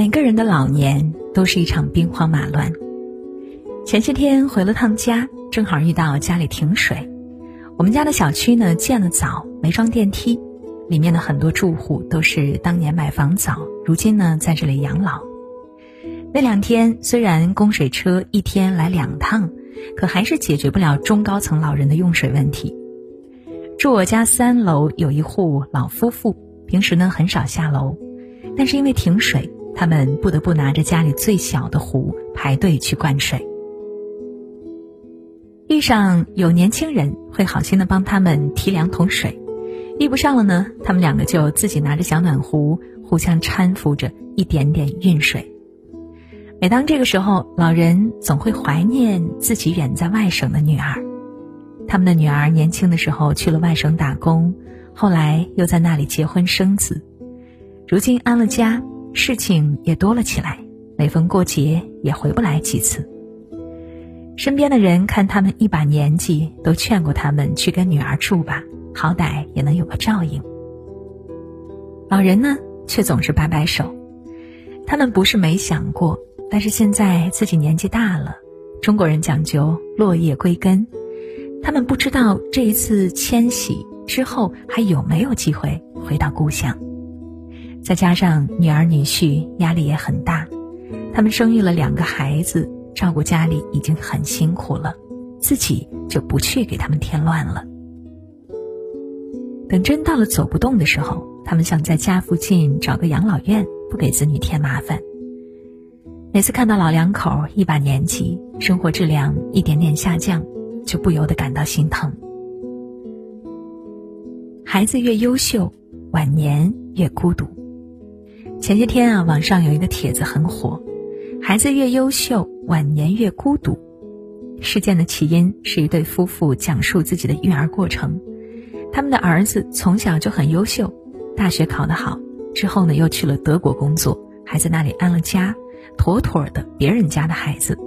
每个人的老年都是一场兵荒马乱。前些天回了趟家，正好遇到家里停水。我们家的小区呢建了早，没装电梯，里面的很多住户都是当年买房早，如今呢在这里养老。那两天虽然供水车一天来两趟，可还是解决不了中高层老人的用水问题。住我家三楼有一户老夫妇，平时呢很少下楼，但是因为停水，他们不得不拿着家里最小的壶排队去灌水。遇上有年轻人会好心的帮他们提两桶水，遇不上了呢，他们两个就自己拿着小暖壶，互相搀扶着一点点运水。每当这个时候，老人总会怀念自己远在外省的女儿。他们的女儿年轻的时候去了外省打工，后来又在那里结婚生子，如今安了家，事情也多了起来，每逢过节也回不来几次。身边的人看他们一把年纪，都劝过他们去跟女儿住吧，好歹也能有个照应。老人呢，却总是摆摆手。他们不是没想过，但是现在自己年纪大了，中国人讲究落叶归根，他们不知道这一次迁徙之后还有没有机会回到故乡。再加上女儿女婿压力也很大，他们生育了两个孩子。照顾家里已经很辛苦了，自己就不去给他们添乱了。等真到了走不动的时候，他们想在家附近找个养老院，不给子女添麻烦。每次看到老两口一把年纪，生活质量一点点下降，就不由得感到心疼。孩子越优秀，晚年越孤独。前些天啊，网上有一个帖子很火。孩子越优秀，晚年越孤独。事件的起因是一对夫妇讲述自己的育儿过程。他们的儿子从小就很优秀，大学考得好，之后呢又去了德国工作，还在那里安了家，妥妥的别人家的孩子。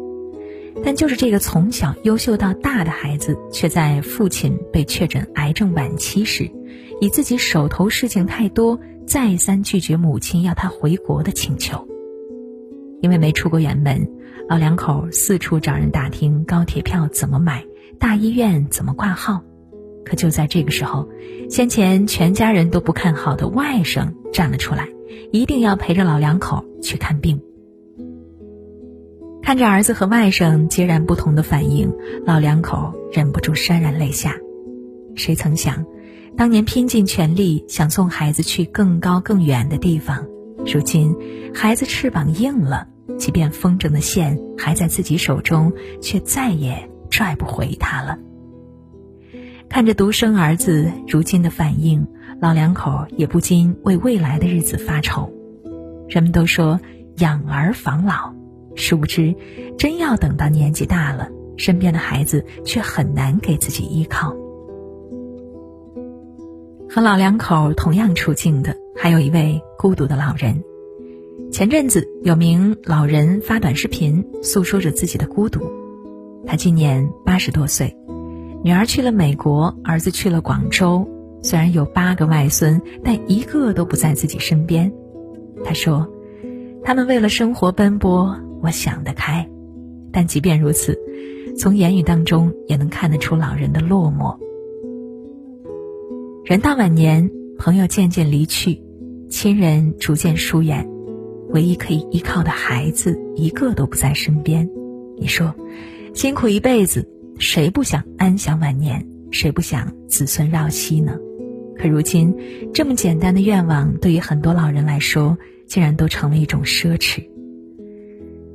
但就是这个从小优秀到大的孩子，却在父亲被确诊癌症晚期时，以自己手头事情太多，再三拒绝母亲要他回国的请求。因为没出过远门，老两口四处找人打听高铁票怎么买，大医院怎么挂号。可就在这个时候，先前全家人都不看好的外甥站了出来，一定要陪着老两口去看病。看着儿子和外甥截然不同的反应，老两口忍不住潸然泪下。谁曾想，当年拼尽全力想送孩子去更高更远的地方，如今孩子翅膀硬了。即便风筝的线还在自己手中，却再也拽不回他了。看着独生儿子如今的反应，老两口也不禁为未来的日子发愁。人们都说养儿防老，殊不知，真要等到年纪大了，身边的孩子却很难给自己依靠。和老两口同样处境的，还有一位孤独的老人。前阵子，有名老人发短视频诉说着自己的孤独。他今年八十多岁，女儿去了美国，儿子去了广州。虽然有八个外孙，但一个都不在自己身边。他说：“他们为了生活奔波，我想得开。但即便如此，从言语当中也能看得出老人的落寞。人到晚年，朋友渐渐离去，亲人逐渐疏远。”唯一可以依靠的孩子一个都不在身边，你说，辛苦一辈子，谁不想安享晚年？谁不想子孙绕膝呢？可如今，这么简单的愿望，对于很多老人来说，竟然都成了一种奢侈。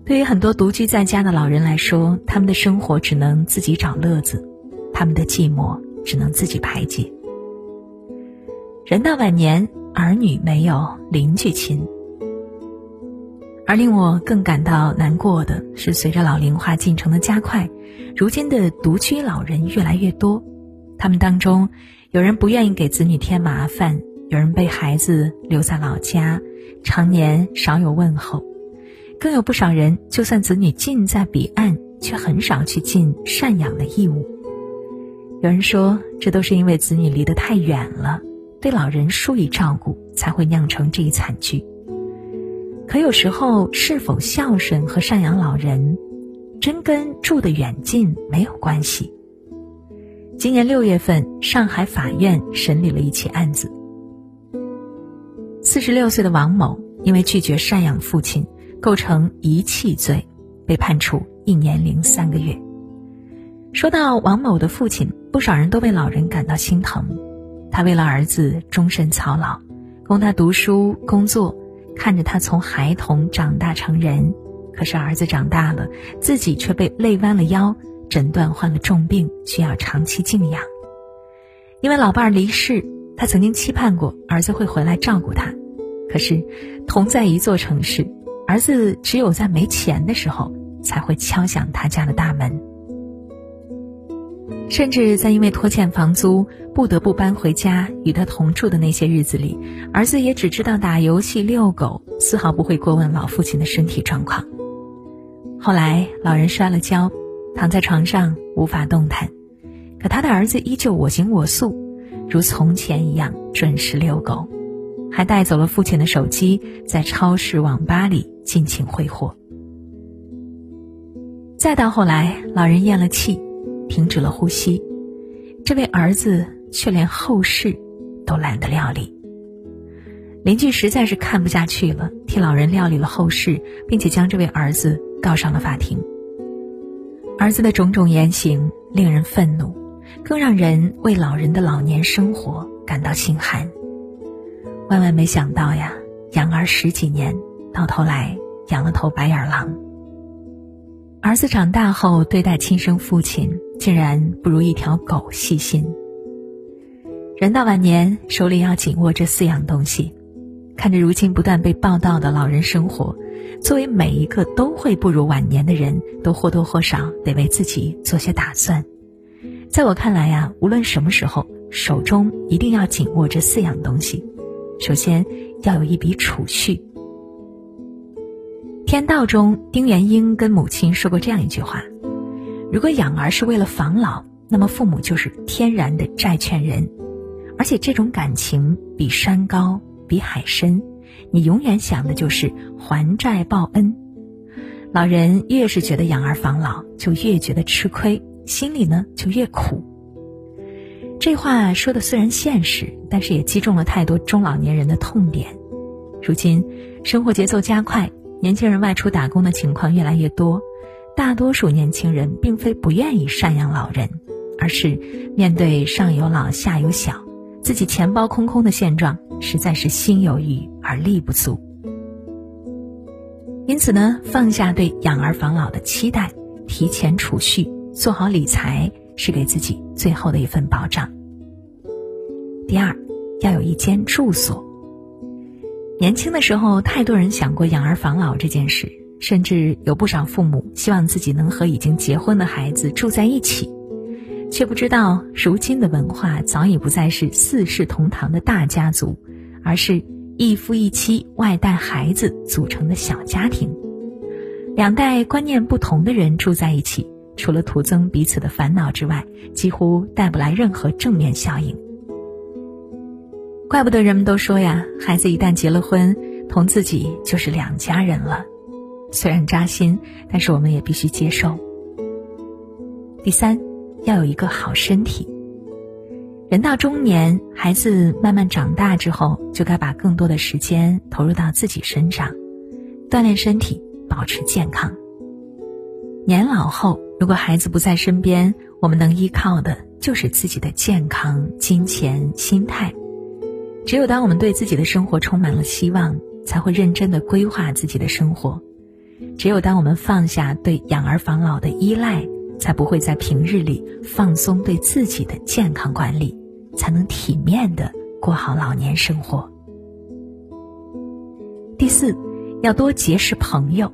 对于很多独居在家的老人来说，他们的生活只能自己找乐子，他们的寂寞只能自己排解。人到晚年，儿女没有，邻居亲。而令我更感到难过的是，随着老龄化进程的加快，如今的独居老人越来越多。他们当中，有人不愿意给子女添麻烦，有人被孩子留在老家，常年少有问候，更有不少人，就算子女近在彼岸，却很少去尽赡养的义务。有人说，这都是因为子女离得太远了，对老人疏于照顾，才会酿成这一惨剧。可有时候，是否孝顺和赡养老人，真跟住的远近没有关系。今年六月份，上海法院审理了一起案子。四十六岁的王某因为拒绝赡养父亲，构成遗弃罪，被判处一年零三个月。说到王某的父亲，不少人都为老人感到心疼。他为了儿子终身操劳，供他读书工作，看着他从孩童长大成人。可是儿子长大了，自己却被累弯了腰。诊断患了重病，需要长期静养。因为老伴儿离世，他曾经期盼过儿子会回来照顾他。可是，同在一座城市，儿子只有在没钱的时候才会敲响他家的大门。甚至在因为拖欠房租不得不搬回家与他同住的那些日子里，儿子也只知道打游戏、遛狗，丝毫不会过问老父亲的身体状况。后来，老人摔了跤。躺在床上无法动弹，可他的儿子依旧我行我素，如从前一样准时遛狗，还带走了父亲的手机，在超市、网吧里尽情挥霍。再到后来，老人咽了气，停止了呼吸，这位儿子却连后事都懒得料理。邻居实在是看不下去了，替老人料理了后事，并且将这位儿子告上了法庭。儿子的种种言行令人愤怒，更让人为老人的老年生活感到心寒。万万没想到呀，养儿十几年，到头来养了头白眼狼。儿子长大后对待亲生父亲，竟然不如一条狗细心。人到晚年，手里要紧握这四样东西，看着如今不断被报道的老人生活。作为每一个都会步入晚年的人，都或多或少得为自己做些打算。在我看来呀，无论什么时候，手中一定要紧握这四样东西。首先，要有一笔储蓄。《天道》中，丁元英跟母亲说过这样一句话：“如果养儿是为了防老，那么父母就是天然的债权人，而且这种感情比山高，比海深。”你永远想的就是还债报恩，老人越是觉得养儿防老，就越觉得吃亏，心里呢就越苦。这话说的虽然现实，但是也击中了太多中老年人的痛点。如今生活节奏加快，年轻人外出打工的情况越来越多，大多数年轻人并非不愿意赡养老人，而是面对上有老下有小。自己钱包空空的现状，实在是心有余而力不足。因此呢，放下对养儿防老的期待，提前储蓄，做好理财，是给自己最后的一份保障。第二，要有一间住所。年轻的时候，太多人想过养儿防老这件事，甚至有不少父母希望自己能和已经结婚的孩子住在一起。却不知道，如今的文化早已不再是四世同堂的大家族，而是一夫一妻外带孩子组成的小家庭。两代观念不同的人住在一起，除了徒增彼此的烦恼之外，几乎带不来任何正面效应。怪不得人们都说呀，孩子一旦结了婚，同自己就是两家人了。虽然扎心，但是我们也必须接受。第三。要有一个好身体。人到中年，孩子慢慢长大之后，就该把更多的时间投入到自己身上，锻炼身体，保持健康。年老后，如果孩子不在身边，我们能依靠的就是自己的健康、金钱、心态。只有当我们对自己的生活充满了希望，才会认真的规划自己的生活。只有当我们放下对养儿防老的依赖。才不会在平日里放松对自己的健康管理，才能体面的过好老年生活。第四，要多结识朋友。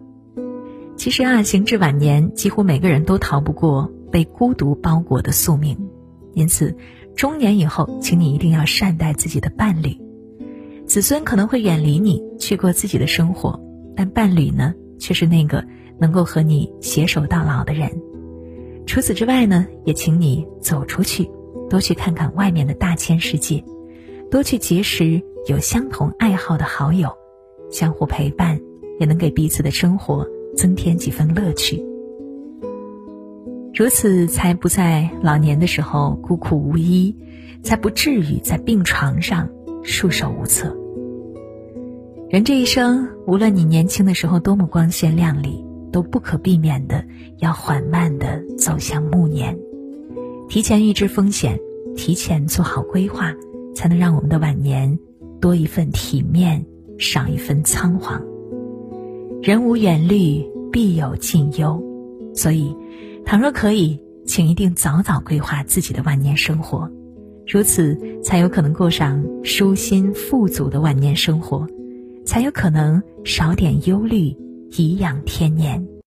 其实啊，行至晚年，几乎每个人都逃不过被孤独包裹的宿命。因此，中年以后，请你一定要善待自己的伴侣。子孙可能会远离你，去过自己的生活，但伴侣呢，却是那个能够和你携手到老的人。除此之外呢，也请你走出去，多去看看外面的大千世界，多去结识有相同爱好的好友，相互陪伴，也能给彼此的生活增添几分乐趣。如此，才不在老年的时候孤苦无依，才不至于在病床上束手无策。人这一生，无论你年轻的时候多么光鲜亮丽，都不可避免的要缓慢的走向暮年。提前预知风险，提前做好规划，才能让我们的晚年多一份体面，少一份仓皇。人无远虑，必有近忧，所以。倘若可以，请一定早早规划自己的晚年生活，如此才有可能过上舒心富足的晚年生活，才有可能少点忧虑，颐养天年。